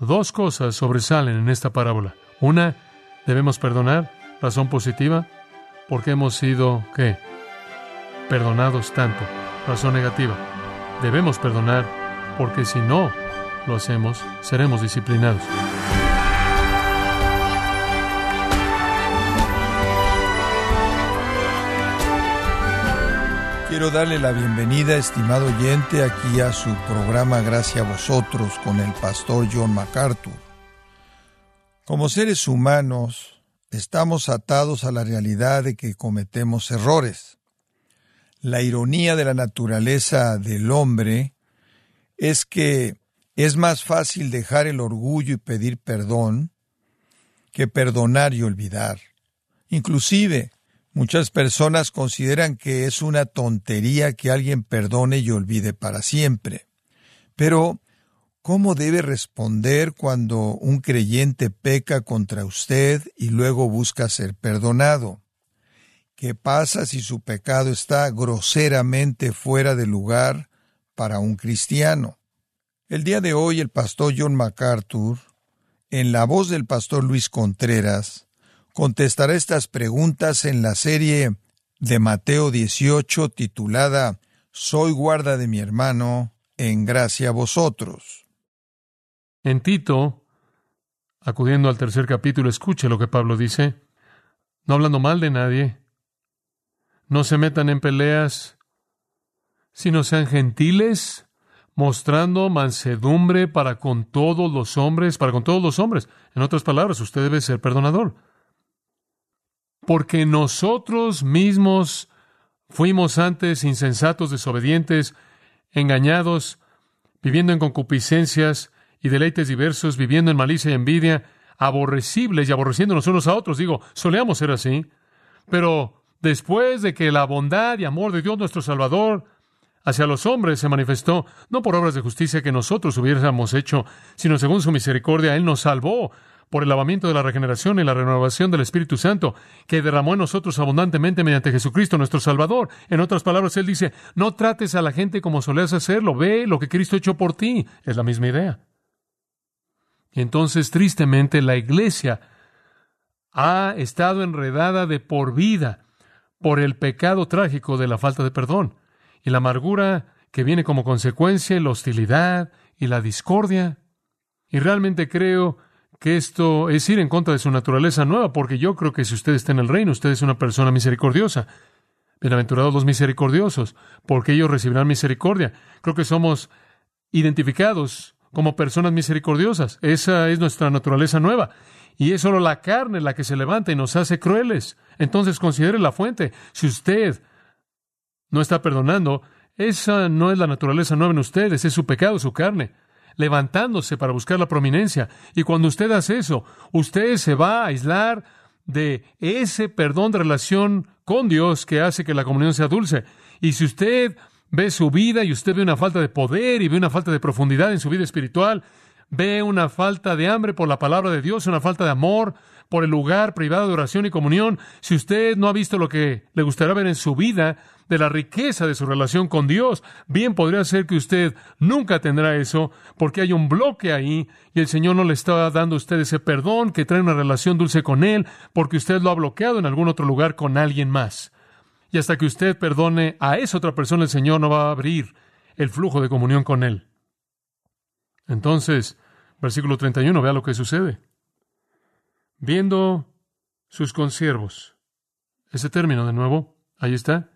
Dos cosas sobresalen en esta parábola. Una, debemos perdonar, razón positiva, porque hemos sido, ¿qué? Perdonados tanto. Razón negativa. Debemos perdonar, porque si no lo hacemos, seremos disciplinados. Quiero darle la bienvenida, estimado oyente, aquí a su programa Gracias a vosotros con el pastor John MacArthur. Como seres humanos, estamos atados a la realidad de que cometemos errores. La ironía de la naturaleza del hombre es que es más fácil dejar el orgullo y pedir perdón que perdonar y olvidar. Inclusive, Muchas personas consideran que es una tontería que alguien perdone y olvide para siempre. Pero, ¿cómo debe responder cuando un creyente peca contra usted y luego busca ser perdonado? ¿Qué pasa si su pecado está groseramente fuera de lugar para un cristiano? El día de hoy el pastor John MacArthur, en la voz del pastor Luis Contreras, contestará estas preguntas en la serie de Mateo 18 titulada Soy guarda de mi hermano, en gracia a vosotros. En Tito, acudiendo al tercer capítulo, escuche lo que Pablo dice, no hablando mal de nadie, no se metan en peleas, sino sean gentiles, mostrando mansedumbre para con todos los hombres, para con todos los hombres. En otras palabras, usted debe ser perdonador porque nosotros mismos fuimos antes insensatos, desobedientes, engañados, viviendo en concupiscencias y deleites diversos, viviendo en malicia y envidia, aborrecibles y aborreciéndonos unos a otros. Digo, solíamos ser así. Pero después de que la bondad y amor de Dios nuestro Salvador hacia los hombres se manifestó, no por obras de justicia que nosotros hubiéramos hecho, sino según su misericordia, Él nos salvó por el lavamiento de la regeneración y la renovación del Espíritu Santo, que derramó en nosotros abundantemente mediante Jesucristo nuestro Salvador. En otras palabras, Él dice, no trates a la gente como solías hacerlo, ve lo que Cristo ha hecho por ti. Es la misma idea. Y entonces, tristemente, la iglesia ha estado enredada de por vida por el pecado trágico de la falta de perdón y la amargura que viene como consecuencia, la hostilidad y la discordia. Y realmente creo que esto es ir en contra de su naturaleza nueva, porque yo creo que si usted está en el reino, usted es una persona misericordiosa. Bienaventurados los misericordiosos, porque ellos recibirán misericordia. Creo que somos identificados como personas misericordiosas. Esa es nuestra naturaleza nueva. Y es solo la carne la que se levanta y nos hace crueles. Entonces considere la fuente. Si usted no está perdonando, esa no es la naturaleza nueva en ustedes, es su pecado, su carne levantándose para buscar la prominencia. Y cuando usted hace eso, usted se va a aislar de ese perdón de relación con Dios que hace que la comunión sea dulce. Y si usted ve su vida y usted ve una falta de poder y ve una falta de profundidad en su vida espiritual, ve una falta de hambre por la palabra de Dios, una falta de amor por el lugar privado de oración y comunión, si usted no ha visto lo que le gustaría ver en su vida, de la riqueza de su relación con Dios, bien podría ser que usted nunca tendrá eso, porque hay un bloque ahí y el Señor no le está dando a usted ese perdón que trae una relación dulce con Él, porque usted lo ha bloqueado en algún otro lugar con alguien más. Y hasta que usted perdone a esa otra persona, el Señor no va a abrir el flujo de comunión con Él. Entonces, versículo 31, vea lo que sucede. Viendo sus consiervos. Ese término de nuevo, ahí está.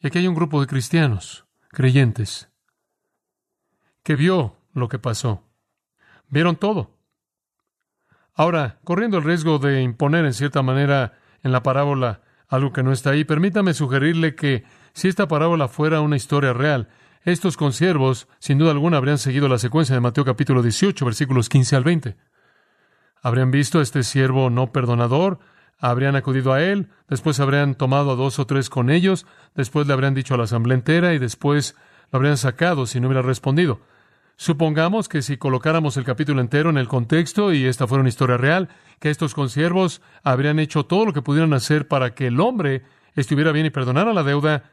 Y aquí hay un grupo de cristianos, creyentes, que vio lo que pasó. Vieron todo. Ahora, corriendo el riesgo de imponer en cierta manera en la parábola algo que no está ahí, permítame sugerirle que si esta parábola fuera una historia real, estos consiervos, sin duda alguna, habrían seguido la secuencia de Mateo capítulo 18, versículos 15 al 20. Habrían visto a este siervo no perdonador, habrían acudido a él, después habrían tomado a dos o tres con ellos, después le habrían dicho a la asamblea entera y después lo habrían sacado si no hubiera respondido. Supongamos que si colocáramos el capítulo entero en el contexto y esta fuera una historia real, que estos consiervos habrían hecho todo lo que pudieran hacer para que el hombre estuviera bien y perdonara la deuda,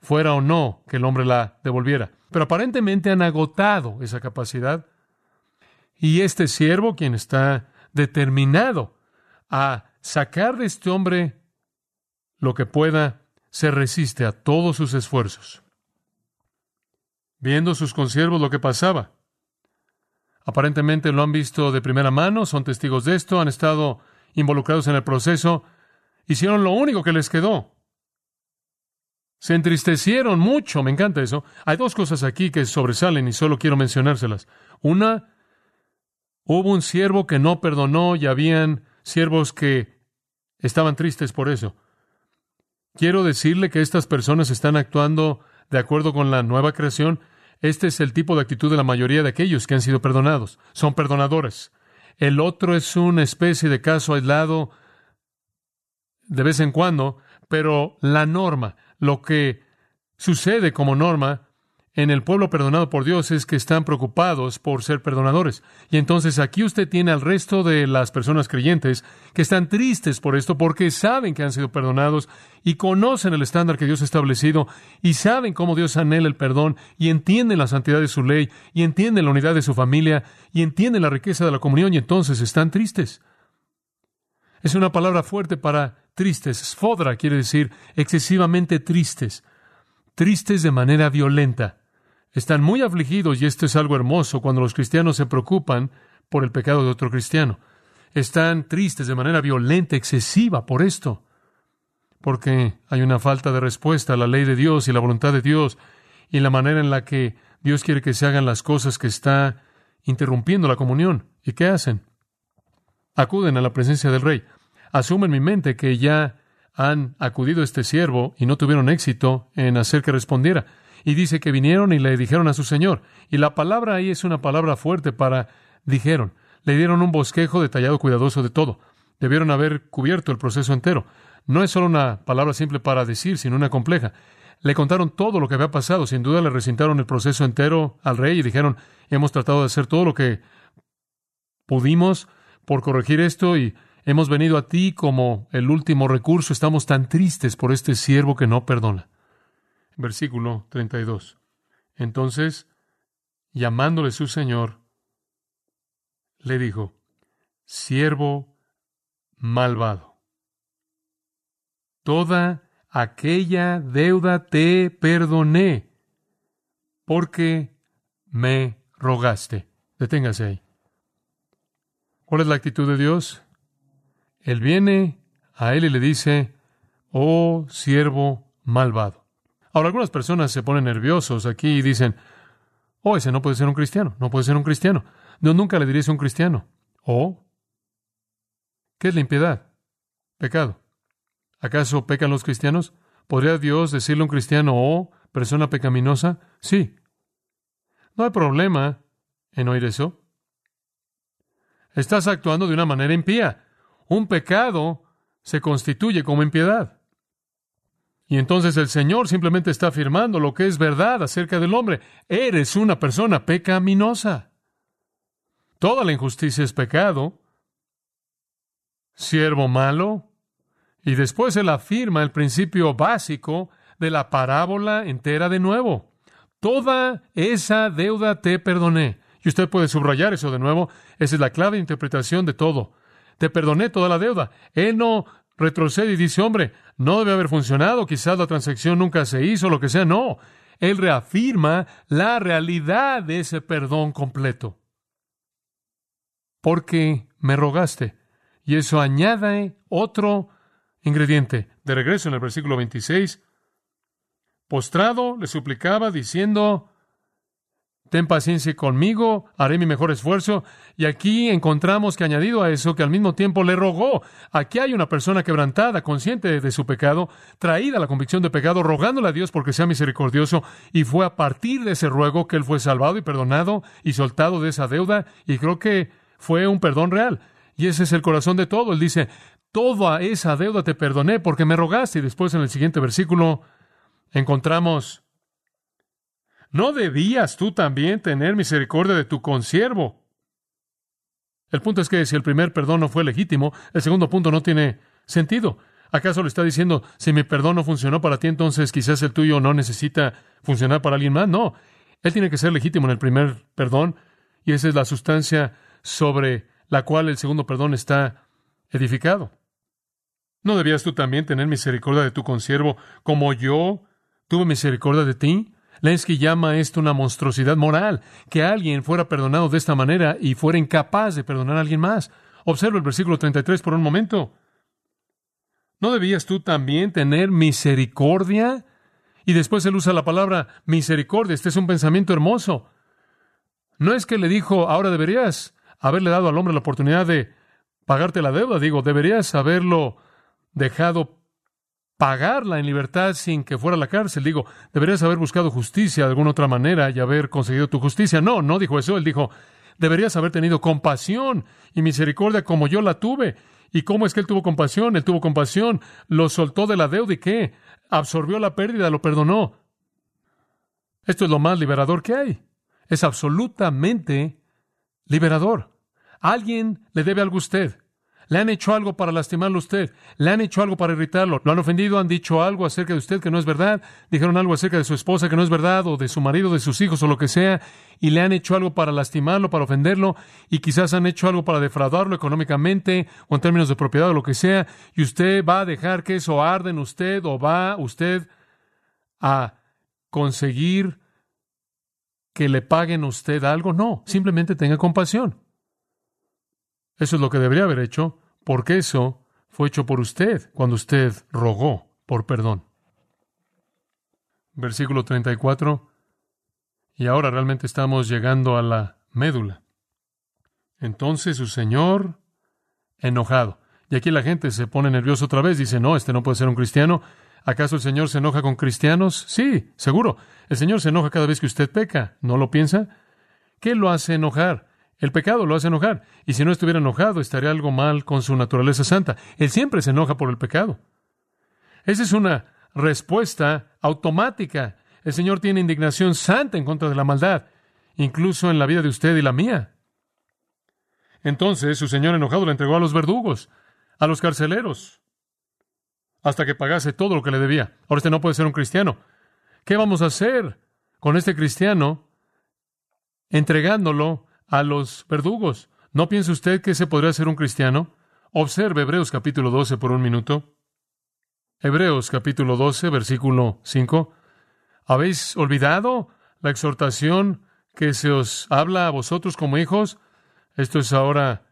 fuera o no que el hombre la devolviera. Pero aparentemente han agotado esa capacidad. Y este siervo, quien está determinado a sacar de este hombre lo que pueda, se resiste a todos sus esfuerzos. Viendo sus consiervos lo que pasaba. Aparentemente lo han visto de primera mano, son testigos de esto, han estado involucrados en el proceso, hicieron lo único que les quedó. Se entristecieron mucho, me encanta eso. Hay dos cosas aquí que sobresalen y solo quiero mencionárselas. Una, hubo un siervo que no perdonó y habían siervos que estaban tristes por eso. Quiero decirle que estas personas están actuando de acuerdo con la nueva creación. Este es el tipo de actitud de la mayoría de aquellos que han sido perdonados. Son perdonadores. El otro es una especie de caso aislado de vez en cuando, pero la norma, lo que sucede como norma en el pueblo perdonado por Dios es que están preocupados por ser perdonadores. Y entonces aquí usted tiene al resto de las personas creyentes que están tristes por esto porque saben que han sido perdonados y conocen el estándar que Dios ha establecido y saben cómo Dios anhela el perdón y entienden la santidad de su ley y entienden la unidad de su familia y entienden la riqueza de la comunión y entonces están tristes. Es una palabra fuerte para tristes. Sfodra quiere decir excesivamente tristes. Tristes de manera violenta. Están muy afligidos y esto es algo hermoso cuando los cristianos se preocupan por el pecado de otro cristiano. Están tristes de manera violenta, excesiva por esto, porque hay una falta de respuesta a la ley de Dios y la voluntad de Dios y la manera en la que Dios quiere que se hagan las cosas que está interrumpiendo la comunión. ¿Y qué hacen? Acuden a la presencia del rey. Asumen mi mente que ya han acudido a este siervo y no tuvieron éxito en hacer que respondiera. Y dice que vinieron y le dijeron a su señor. Y la palabra ahí es una palabra fuerte para dijeron. Le dieron un bosquejo detallado, cuidadoso de todo. Debieron haber cubierto el proceso entero. No es solo una palabra simple para decir, sino una compleja. Le contaron todo lo que había pasado. Sin duda le recintaron el proceso entero al rey y dijeron, hemos tratado de hacer todo lo que pudimos por corregir esto y hemos venido a ti como el último recurso. Estamos tan tristes por este siervo que no perdona versículo 32. Entonces, llamándole su señor, le dijo, siervo malvado, toda aquella deuda te perdoné, porque me rogaste. Deténgase ahí. ¿Cuál es la actitud de Dios? Él viene a él y le dice, oh siervo malvado. Ahora, algunas personas se ponen nerviosos aquí y dicen, oh, ese no puede ser un cristiano, no puede ser un cristiano. No, nunca le dirías a un cristiano. O, ¿qué es la impiedad? Pecado. ¿Acaso pecan los cristianos? ¿Podría Dios decirle a un cristiano, oh, persona pecaminosa? Sí. No hay problema en oír eso. Estás actuando de una manera impía. Un pecado se constituye como impiedad. Y entonces el Señor simplemente está afirmando lo que es verdad acerca del hombre. Eres una persona pecaminosa. Toda la injusticia es pecado. Siervo malo. Y después él afirma el principio básico de la parábola entera de nuevo. Toda esa deuda te perdoné. Y usted puede subrayar eso de nuevo. Esa es la clave de interpretación de todo. Te perdoné toda la deuda. Él no retrocede y dice, hombre, no debe haber funcionado, quizás la transacción nunca se hizo, lo que sea, no. Él reafirma la realidad de ese perdón completo. Porque me rogaste. Y eso añade otro ingrediente. De regreso en el versículo 26, postrado le suplicaba diciendo, Ten paciencia conmigo, haré mi mejor esfuerzo. Y aquí encontramos que añadido a eso, que al mismo tiempo le rogó. Aquí hay una persona quebrantada, consciente de su pecado, traída a la convicción de pecado, rogándole a Dios porque sea misericordioso. Y fue a partir de ese ruego que él fue salvado y perdonado y soltado de esa deuda. Y creo que fue un perdón real. Y ese es el corazón de todo. Él dice, toda esa deuda te perdoné porque me rogaste. Y después en el siguiente versículo encontramos ¿No debías tú también tener misericordia de tu consiervo? El punto es que si el primer perdón no fue legítimo, el segundo punto no tiene sentido. ¿Acaso le está diciendo, si mi perdón no funcionó para ti, entonces quizás el tuyo no necesita funcionar para alguien más? No, él tiene que ser legítimo en el primer perdón, y esa es la sustancia sobre la cual el segundo perdón está edificado. ¿No debías tú también tener misericordia de tu consiervo como yo tuve misericordia de ti? Lenski llama esto una monstruosidad moral, que alguien fuera perdonado de esta manera y fuera incapaz de perdonar a alguien más. Observa el versículo 33 por un momento. ¿No debías tú también tener misericordia? Y después él usa la palabra misericordia. Este es un pensamiento hermoso. No es que le dijo, ahora deberías haberle dado al hombre la oportunidad de pagarte la deuda. Digo, deberías haberlo dejado pagarla en libertad sin que fuera a la cárcel. Digo, deberías haber buscado justicia de alguna otra manera y haber conseguido tu justicia. No, no dijo eso. Él dijo, deberías haber tenido compasión y misericordia como yo la tuve. ¿Y cómo es que él tuvo compasión? Él tuvo compasión, lo soltó de la deuda y qué? Absorbió la pérdida, lo perdonó. Esto es lo más liberador que hay. Es absolutamente liberador. Alguien le debe algo a usted. Le han hecho algo para lastimarlo a usted. Le han hecho algo para irritarlo. Lo han ofendido, han dicho algo acerca de usted que no es verdad. Dijeron algo acerca de su esposa que no es verdad, o de su marido, de sus hijos, o lo que sea. Y le han hecho algo para lastimarlo, para ofenderlo. Y quizás han hecho algo para defraudarlo económicamente, o en términos de propiedad, o lo que sea. Y usted va a dejar que eso arde en usted, o va usted a conseguir que le paguen a usted algo. No, simplemente tenga compasión. Eso es lo que debería haber hecho, porque eso fue hecho por usted cuando usted rogó por perdón. Versículo 34. Y ahora realmente estamos llegando a la médula. Entonces su señor, enojado. Y aquí la gente se pone nerviosa otra vez, dice, no, este no puede ser un cristiano. ¿Acaso el Señor se enoja con cristianos? Sí, seguro. El Señor se enoja cada vez que usted peca. ¿No lo piensa? ¿Qué lo hace enojar? El pecado lo hace enojar. Y si no estuviera enojado, estaría algo mal con su naturaleza santa. Él siempre se enoja por el pecado. Esa es una respuesta automática. El Señor tiene indignación santa en contra de la maldad, incluso en la vida de usted y la mía. Entonces su Señor enojado le entregó a los verdugos, a los carceleros, hasta que pagase todo lo que le debía. Ahora este no puede ser un cristiano. ¿Qué vamos a hacer con este cristiano entregándolo a los verdugos. ¿No piensa usted que ese podría ser un cristiano? Observe Hebreos capítulo 12 por un minuto. Hebreos capítulo 12, versículo 5. ¿Habéis olvidado la exhortación que se os habla a vosotros como hijos? Esto es ahora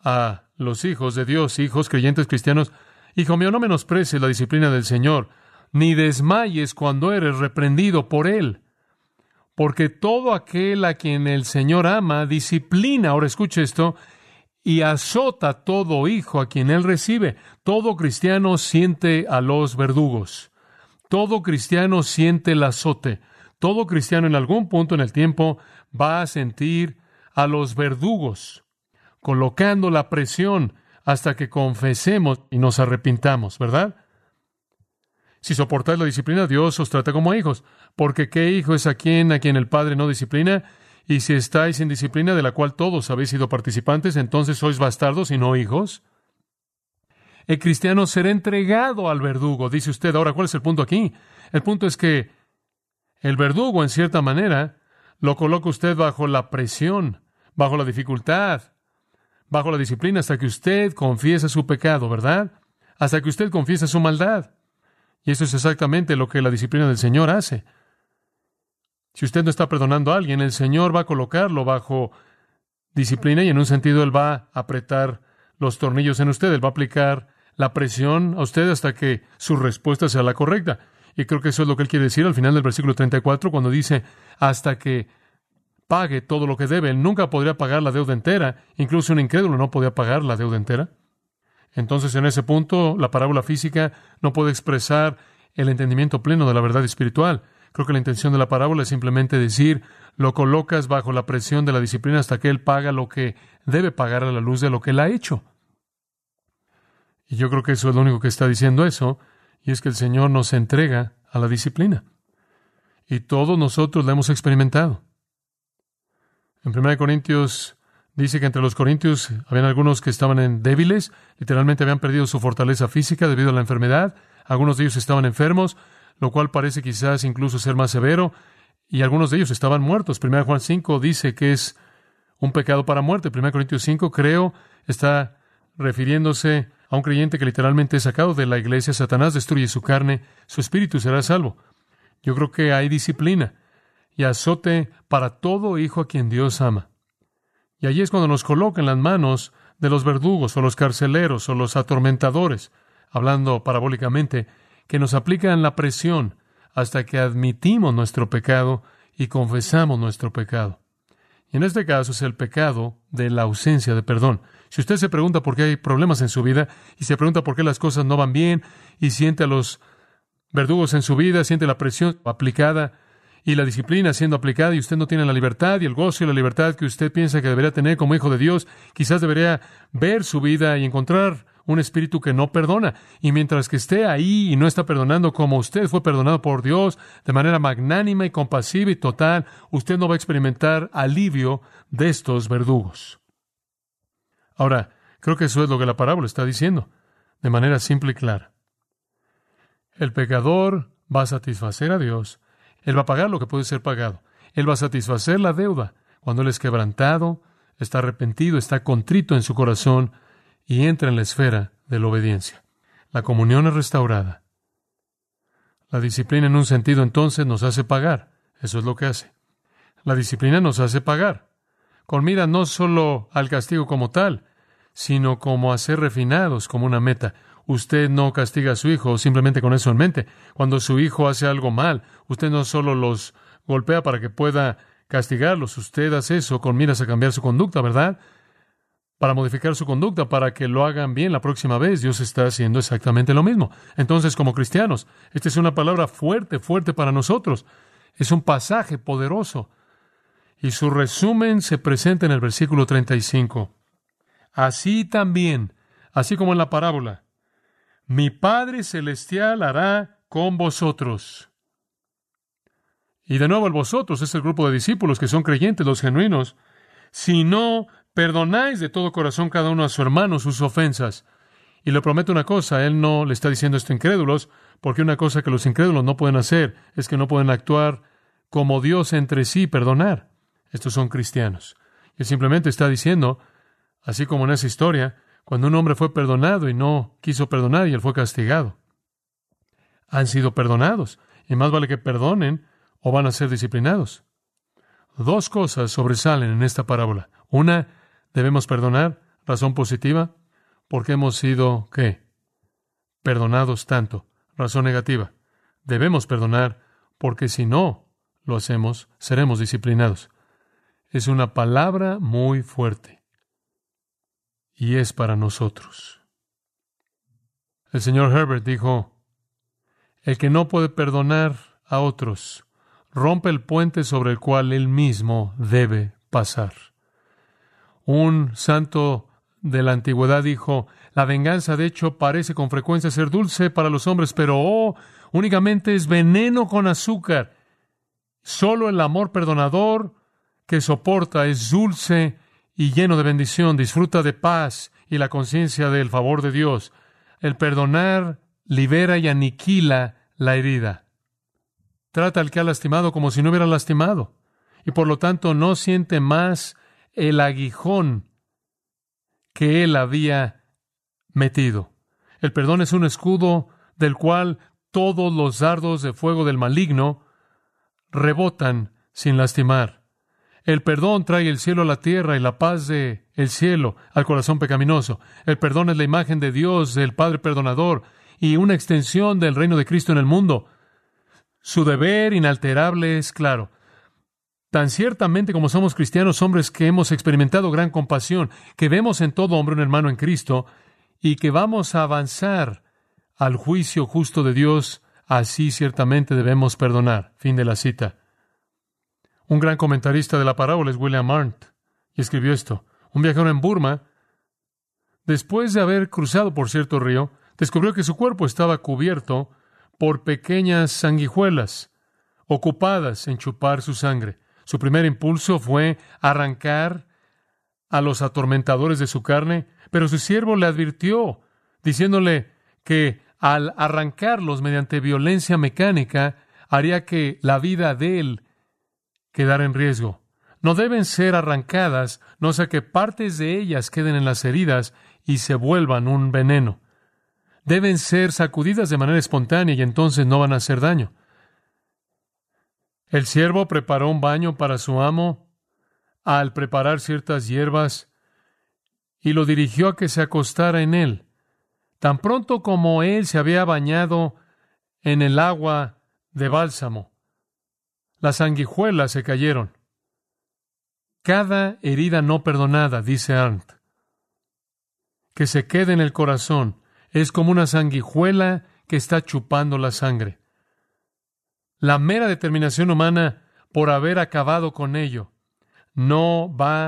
a los hijos de Dios, hijos creyentes cristianos. Hijo mío, no menosprecies la disciplina del Señor, ni desmayes cuando eres reprendido por Él porque todo aquel a quien el Señor ama disciplina, ahora escuche esto, y azota todo hijo a quien él recibe. Todo cristiano siente a los verdugos. Todo cristiano siente el azote. Todo cristiano en algún punto en el tiempo va a sentir a los verdugos, colocando la presión hasta que confesemos y nos arrepintamos, ¿verdad? Si soportáis la disciplina, Dios os trata como hijos. Porque ¿qué hijo es a quien a quien el Padre no disciplina? Y si estáis en disciplina de la cual todos habéis sido participantes, entonces sois bastardos y no hijos. El cristiano será entregado al verdugo, dice usted. Ahora, ¿cuál es el punto aquí? El punto es que el verdugo, en cierta manera, lo coloca usted bajo la presión, bajo la dificultad, bajo la disciplina, hasta que usted confiesa su pecado, ¿verdad? Hasta que usted confiesa su maldad. Y eso es exactamente lo que la disciplina del Señor hace. Si usted no está perdonando a alguien, el Señor va a colocarlo bajo disciplina y en un sentido Él va a apretar los tornillos en usted, Él va a aplicar la presión a usted hasta que su respuesta sea la correcta. Y creo que eso es lo que Él quiere decir al final del versículo 34 cuando dice hasta que pague todo lo que debe. Él nunca podría pagar la deuda entera, incluso un incrédulo no podía pagar la deuda entera. Entonces, en ese punto, la parábola física no puede expresar el entendimiento pleno de la verdad espiritual. Creo que la intención de la parábola es simplemente decir, lo colocas bajo la presión de la disciplina hasta que él paga lo que debe pagar a la luz de lo que él ha hecho. Y yo creo que eso es lo único que está diciendo eso, y es que el Señor nos entrega a la disciplina. Y todos nosotros la hemos experimentado. En 1 Corintios Dice que entre los corintios habían algunos que estaban en débiles, literalmente habían perdido su fortaleza física debido a la enfermedad, algunos de ellos estaban enfermos, lo cual parece quizás incluso ser más severo, y algunos de ellos estaban muertos. Primera Juan 5 dice que es un pecado para muerte. 1 Corintios 5, creo, está refiriéndose a un creyente que literalmente es sacado de la iglesia. Satanás destruye su carne, su espíritu será salvo. Yo creo que hay disciplina y azote para todo hijo a quien Dios ama. Y allí es cuando nos coloca en las manos de los verdugos o los carceleros o los atormentadores, hablando parabólicamente, que nos aplican la presión hasta que admitimos nuestro pecado y confesamos nuestro pecado. Y en este caso es el pecado de la ausencia de perdón. Si usted se pregunta por qué hay problemas en su vida y se pregunta por qué las cosas no van bien y siente a los verdugos en su vida, siente la presión aplicada y la disciplina siendo aplicada y usted no tiene la libertad y el gozo y la libertad que usted piensa que debería tener como hijo de Dios, quizás debería ver su vida y encontrar un espíritu que no perdona. Y mientras que esté ahí y no está perdonando como usted fue perdonado por Dios de manera magnánima y compasiva y total, usted no va a experimentar alivio de estos verdugos. Ahora, creo que eso es lo que la parábola está diciendo, de manera simple y clara. El pecador va a satisfacer a Dios, Él va a pagar lo que puede ser pagado, Él va a satisfacer la deuda cuando Él es quebrantado, está arrepentido, está contrito en su corazón y entra en la esfera de la obediencia. La comunión es restaurada. La disciplina en un sentido entonces nos hace pagar. Eso es lo que hace. La disciplina nos hace pagar. Con mira no solo al castigo como tal, sino como a ser refinados como una meta. Usted no castiga a su hijo simplemente con eso en mente. Cuando su hijo hace algo mal, usted no solo los golpea para que pueda castigarlos, usted hace eso con miras a cambiar su conducta, ¿verdad? Para modificar su conducta, para que lo hagan bien la próxima vez, Dios está haciendo exactamente lo mismo. Entonces, como cristianos, esta es una palabra fuerte, fuerte para nosotros. Es un pasaje poderoso. Y su resumen se presenta en el versículo 35. Así también, así como en la parábola, mi Padre Celestial hará con vosotros. Y de nuevo el vosotros es el grupo de discípulos que son creyentes, los genuinos. Si no perdonáis de todo corazón cada uno a su hermano sus ofensas. Y le prometo una cosa, él no le está diciendo esto a incrédulos, porque una cosa que los incrédulos no pueden hacer es que no pueden actuar como Dios entre sí, perdonar. Estos son cristianos. Y simplemente está diciendo, así como en esa historia, cuando un hombre fue perdonado y no quiso perdonar y él fue castigado. Han sido perdonados y más vale que perdonen o van a ser disciplinados. Dos cosas sobresalen en esta parábola. Una, debemos perdonar, razón positiva, porque hemos sido, ¿qué? Perdonados tanto. Razón negativa. Debemos perdonar, porque si no lo hacemos, seremos disciplinados. Es una palabra muy fuerte y es para nosotros. El señor Herbert dijo, el que no puede perdonar a otros rompe el puente sobre el cual él mismo debe pasar. Un santo de la antigüedad dijo, la venganza de hecho parece con frecuencia ser dulce para los hombres, pero oh, únicamente es veneno con azúcar. Solo el amor perdonador que soporta es dulce y lleno de bendición, disfruta de paz y la conciencia del favor de Dios. El perdonar libera y aniquila la herida. Trata al que ha lastimado como si no hubiera lastimado, y por lo tanto no siente más el aguijón que él había metido. El perdón es un escudo del cual todos los dardos de fuego del maligno rebotan sin lastimar. El perdón trae el cielo a la tierra y la paz de el cielo al corazón pecaminoso. El perdón es la imagen de Dios, del Padre perdonador, y una extensión del reino de Cristo en el mundo. Su deber inalterable es claro. Tan ciertamente como somos cristianos, hombres que hemos experimentado gran compasión, que vemos en todo hombre un hermano en Cristo, y que vamos a avanzar al juicio justo de Dios, así ciertamente debemos perdonar. Fin de la cita. Un gran comentarista de la parábola es William Arndt, y escribió esto. Un viajero en Burma, después de haber cruzado por cierto río, descubrió que su cuerpo estaba cubierto por pequeñas sanguijuelas, ocupadas en chupar su sangre. Su primer impulso fue arrancar a los atormentadores de su carne, pero su siervo le advirtió, diciéndole que al arrancarlos mediante violencia mecánica, haría que la vida de él quedar en riesgo. no deben ser arrancadas, no sea que partes de ellas queden en las heridas y se vuelvan un veneno. Deben ser sacudidas de manera espontánea y entonces no van a hacer daño. El siervo preparó un baño para su amo al preparar ciertas hierbas y lo dirigió a que se acostara en él. Tan pronto como él se había bañado en el agua de bálsamo, las sanguijuelas se cayeron. Cada herida no perdonada, dice Arndt, que se quede en el corazón, es como una sanguijuela que está chupando la sangre. La mera determinación humana por haber acabado con ello no va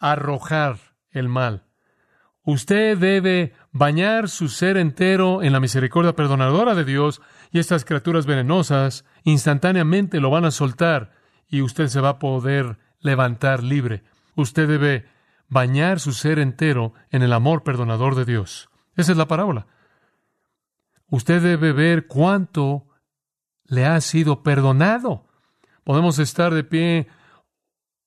a arrojar el mal. Usted debe bañar su ser entero en la misericordia perdonadora de Dios y estas criaturas venenosas instantáneamente lo van a soltar y usted se va a poder levantar libre. Usted debe bañar su ser entero en el amor perdonador de Dios. Esa es la parábola. Usted debe ver cuánto le ha sido perdonado. Podemos estar de pie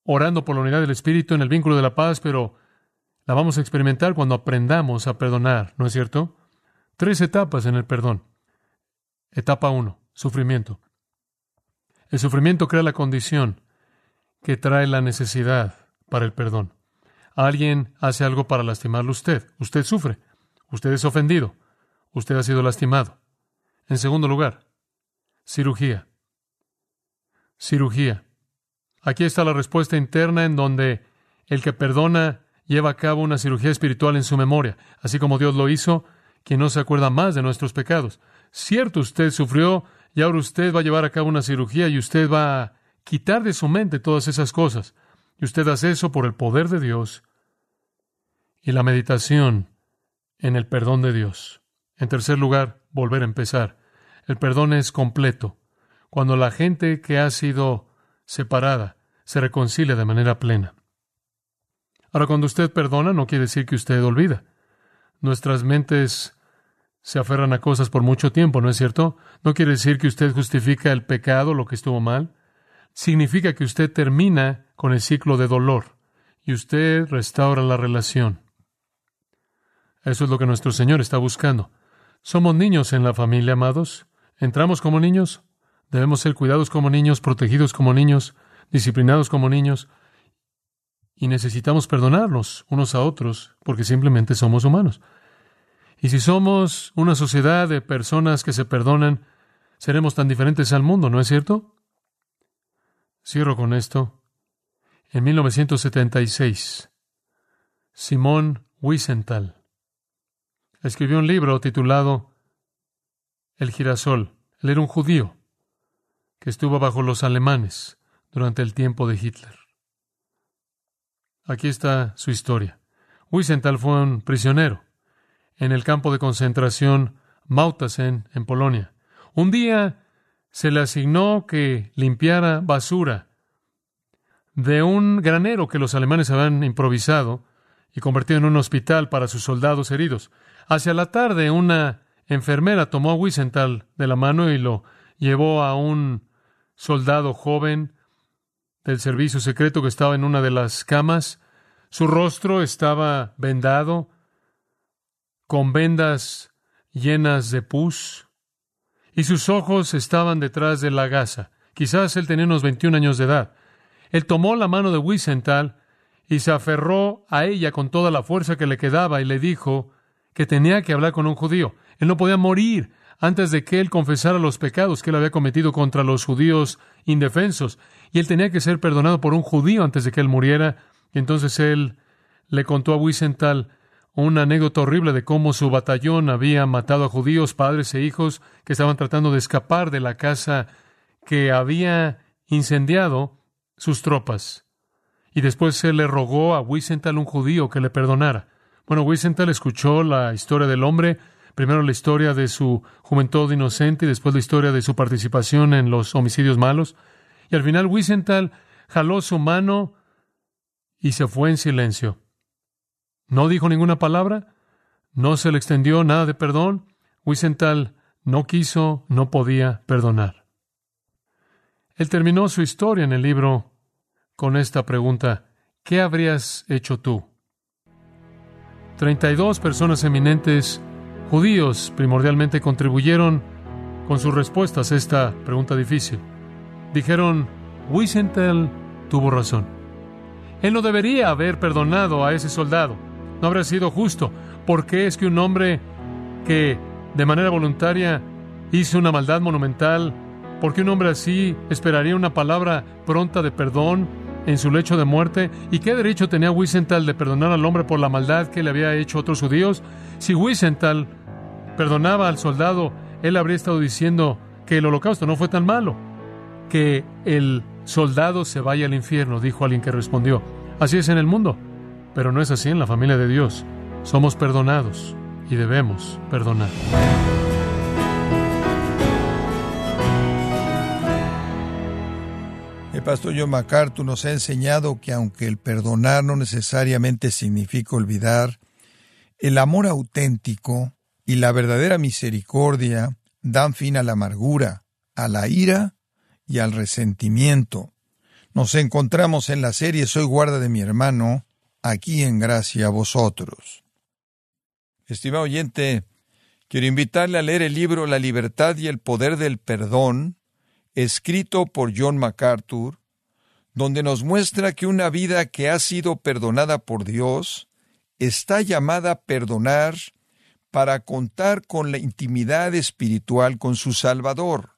orando por la unidad del Espíritu en el vínculo de la paz, pero la vamos a experimentar cuando aprendamos a perdonar, ¿no es cierto? Tres etapas en el perdón. Etapa uno, sufrimiento. El sufrimiento crea la condición que trae la necesidad para el perdón. Alguien hace algo para lastimarlo usted. Usted sufre. Usted es ofendido. Usted ha sido lastimado. En segundo lugar, cirugía. Cirugía. Aquí está la respuesta interna en donde el que perdona lleva a cabo una cirugía espiritual en su memoria, así como Dios lo hizo, quien no se acuerda más de nuestros pecados. Cierto, usted sufrió y ahora usted va a llevar a cabo una cirugía y usted va a quitar de su mente todas esas cosas. Y usted hace eso por el poder de Dios y la meditación en el perdón de Dios. En tercer lugar, volver a empezar. El perdón es completo. Cuando la gente que ha sido separada se reconcilia de manera plena. Ahora, cuando usted perdona, no quiere decir que usted olvida. Nuestras mentes se aferran a cosas por mucho tiempo, ¿no es cierto? No quiere decir que usted justifica el pecado, lo que estuvo mal. Significa que usted termina con el ciclo de dolor y usted restaura la relación. Eso es lo que nuestro Señor está buscando. Somos niños en la familia, amados. Entramos como niños. Debemos ser cuidados como niños, protegidos como niños, disciplinados como niños. Y necesitamos perdonarnos unos a otros porque simplemente somos humanos. Y si somos una sociedad de personas que se perdonan, seremos tan diferentes al mundo, ¿no es cierto? Cierro con esto. En 1976, Simón Wiesenthal escribió un libro titulado El girasol. Él era un judío que estuvo bajo los alemanes durante el tiempo de Hitler. Aquí está su historia. Wiesenthal fue un prisionero en el campo de concentración Mauthausen en Polonia. Un día se le asignó que limpiara basura de un granero que los alemanes habían improvisado y convertido en un hospital para sus soldados heridos. Hacia la tarde, una enfermera tomó a Wiesenthal de la mano y lo llevó a un soldado joven del servicio secreto que estaba en una de las camas. Su rostro estaba vendado, con vendas llenas de pus, y sus ojos estaban detrás de la gasa. Quizás él tenía unos 21 años de edad. Él tomó la mano de Wiesenthal y se aferró a ella con toda la fuerza que le quedaba y le dijo que tenía que hablar con un judío. Él no podía morir antes de que él confesara los pecados que él había cometido contra los judíos indefensos. Y él tenía que ser perdonado por un judío antes de que él muriera. Y entonces él le contó a Wiesenthal una anécdota horrible de cómo su batallón había matado a judíos, padres e hijos, que estaban tratando de escapar de la casa que había incendiado sus tropas. Y después él le rogó a Wiesenthal, un judío, que le perdonara. Bueno, Wiesenthal escuchó la historia del hombre, primero la historia de su juventud inocente y después la historia de su participación en los homicidios malos. Y al final Wiesenthal jaló su mano y se fue en silencio. No dijo ninguna palabra, no se le extendió nada de perdón. Wiesenthal no quiso, no podía perdonar. Él terminó su historia en el libro con esta pregunta, ¿qué habrías hecho tú? 32 personas eminentes, judíos primordialmente, contribuyeron con sus respuestas a esta pregunta difícil. Dijeron, Wiesenthal tuvo razón. Él no debería haber perdonado a ese soldado. No habría sido justo. ¿Por qué es que un hombre que de manera voluntaria hizo una maldad monumental, por qué un hombre así esperaría una palabra pronta de perdón en su lecho de muerte? ¿Y qué derecho tenía Wiesenthal de perdonar al hombre por la maldad que le había hecho otros judíos? Si Wiesenthal perdonaba al soldado, él habría estado diciendo que el holocausto no fue tan malo, que el soldado se vaya al infierno, dijo alguien que respondió. Así es en el mundo, pero no es así en la familia de Dios. Somos perdonados y debemos perdonar. Pastor John MacArthur nos ha enseñado que aunque el perdonar no necesariamente significa olvidar, el amor auténtico y la verdadera misericordia dan fin a la amargura, a la ira y al resentimiento. Nos encontramos en la serie Soy guarda de mi hermano, aquí en gracia a vosotros. Estimado oyente, quiero invitarle a leer el libro La libertad y el poder del perdón, escrito por John MacArthur, donde nos muestra que una vida que ha sido perdonada por Dios está llamada a perdonar para contar con la intimidad espiritual con su Salvador.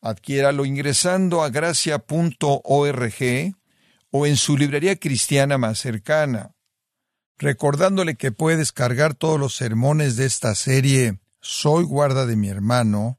Adquiéralo ingresando a gracia.org o en su librería cristiana más cercana. Recordándole que puede descargar todos los sermones de esta serie Soy guarda de mi hermano,